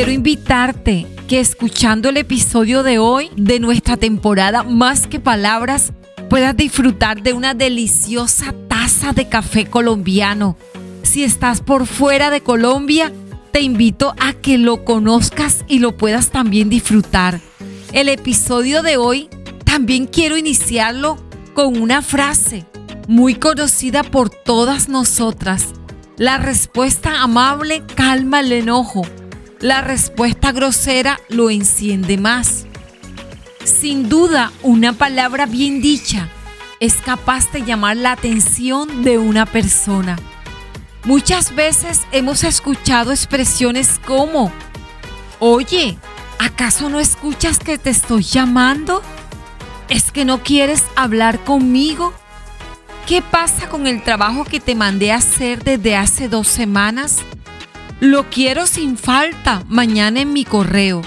quiero invitarte que escuchando el episodio de hoy de nuestra temporada Más que Palabras puedas disfrutar de una deliciosa taza de café colombiano. Si estás por fuera de Colombia, te invito a que lo conozcas y lo puedas también disfrutar. El episodio de hoy también quiero iniciarlo con una frase muy conocida por todas nosotras. La respuesta amable calma el enojo. La respuesta grosera lo enciende más. Sin duda, una palabra bien dicha es capaz de llamar la atención de una persona. Muchas veces hemos escuchado expresiones como, oye, ¿acaso no escuchas que te estoy llamando? ¿Es que no quieres hablar conmigo? ¿Qué pasa con el trabajo que te mandé a hacer desde hace dos semanas? Lo quiero sin falta mañana en mi correo.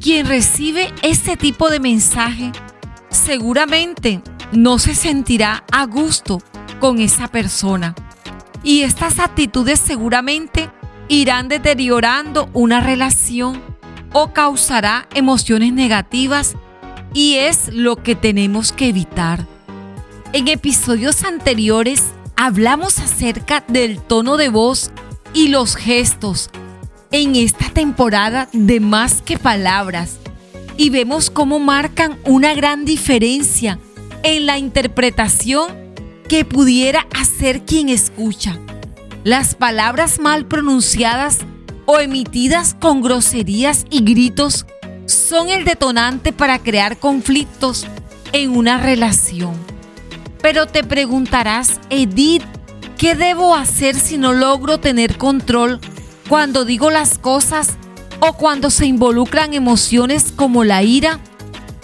Quien recibe este tipo de mensaje seguramente no se sentirá a gusto con esa persona. Y estas actitudes seguramente irán deteriorando una relación o causará emociones negativas y es lo que tenemos que evitar. En episodios anteriores hablamos acerca del tono de voz y los gestos en esta temporada de Más que Palabras y vemos cómo marcan una gran diferencia en la interpretación que pudiera hacer quien escucha. Las palabras mal pronunciadas o emitidas con groserías y gritos son el detonante para crear conflictos en una relación. Pero te preguntarás, Edith, ¿qué debo hacer si no logro tener control cuando digo las cosas o cuando se involucran emociones como la ira?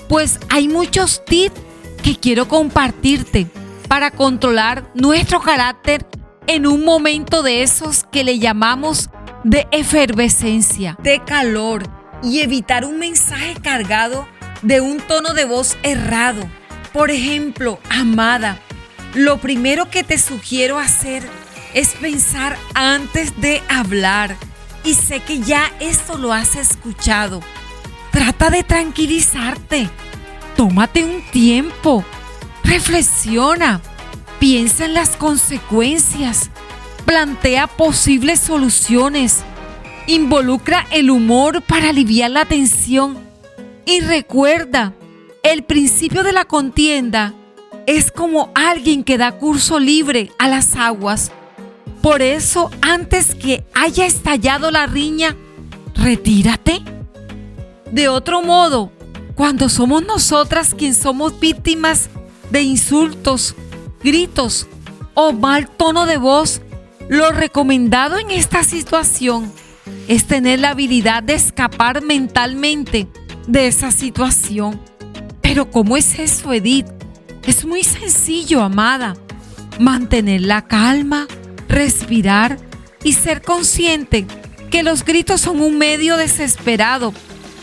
Pues hay muchos tips que quiero compartirte para controlar nuestro carácter en un momento de esos que le llamamos de efervescencia, de calor y evitar un mensaje cargado de un tono de voz errado por ejemplo, amada, lo primero que te sugiero hacer es pensar antes de hablar. Y sé que ya esto lo has escuchado. Trata de tranquilizarte. Tómate un tiempo. Reflexiona. Piensa en las consecuencias. Plantea posibles soluciones. Involucra el humor para aliviar la tensión. Y recuerda el principio de la contienda es como alguien que da curso libre a las aguas. Por eso, antes que haya estallado la riña, retírate. De otro modo, cuando somos nosotras quien somos víctimas de insultos, gritos o mal tono de voz, lo recomendado en esta situación es tener la habilidad de escapar mentalmente de esa situación pero ¿cómo es eso, Edith? Es muy sencillo, amada. Mantener la calma, respirar y ser consciente que los gritos son un medio desesperado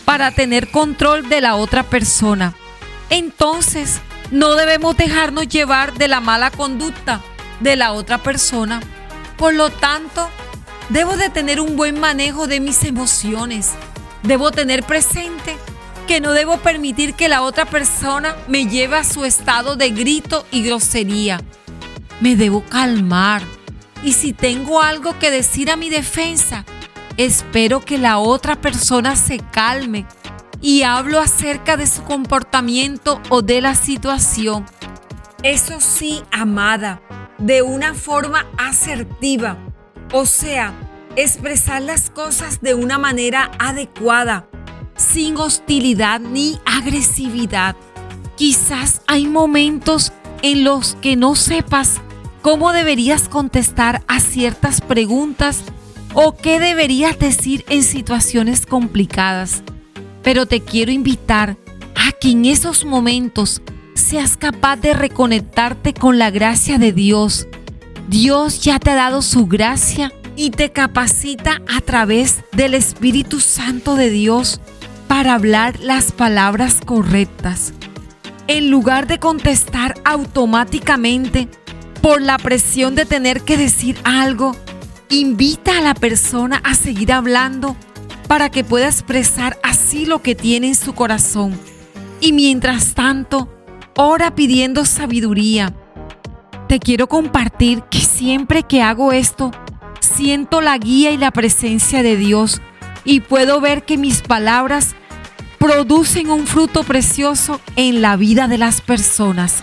para tener control de la otra persona. Entonces, no debemos dejarnos llevar de la mala conducta de la otra persona. Por lo tanto, debo de tener un buen manejo de mis emociones. Debo tener presente que no debo permitir que la otra persona me lleve a su estado de grito y grosería. Me debo calmar. Y si tengo algo que decir a mi defensa, espero que la otra persona se calme y hablo acerca de su comportamiento o de la situación. Eso sí, amada, de una forma asertiva. O sea, expresar las cosas de una manera adecuada sin hostilidad ni agresividad. Quizás hay momentos en los que no sepas cómo deberías contestar a ciertas preguntas o qué deberías decir en situaciones complicadas. Pero te quiero invitar a que en esos momentos seas capaz de reconectarte con la gracia de Dios. Dios ya te ha dado su gracia y te capacita a través del Espíritu Santo de Dios para hablar las palabras correctas. En lugar de contestar automáticamente por la presión de tener que decir algo, invita a la persona a seguir hablando para que pueda expresar así lo que tiene en su corazón. Y mientras tanto, ora pidiendo sabiduría. Te quiero compartir que siempre que hago esto, siento la guía y la presencia de Dios y puedo ver que mis palabras producen un fruto precioso en la vida de las personas.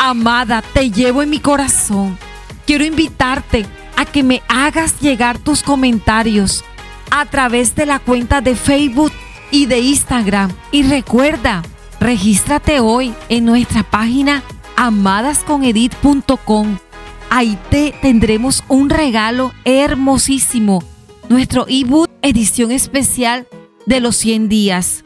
Amada, te llevo en mi corazón. Quiero invitarte a que me hagas llegar tus comentarios a través de la cuenta de Facebook y de Instagram. Y recuerda, regístrate hoy en nuestra página amadasconedit.com. Ahí te tendremos un regalo hermosísimo, nuestro ebook edición especial de los 100 días.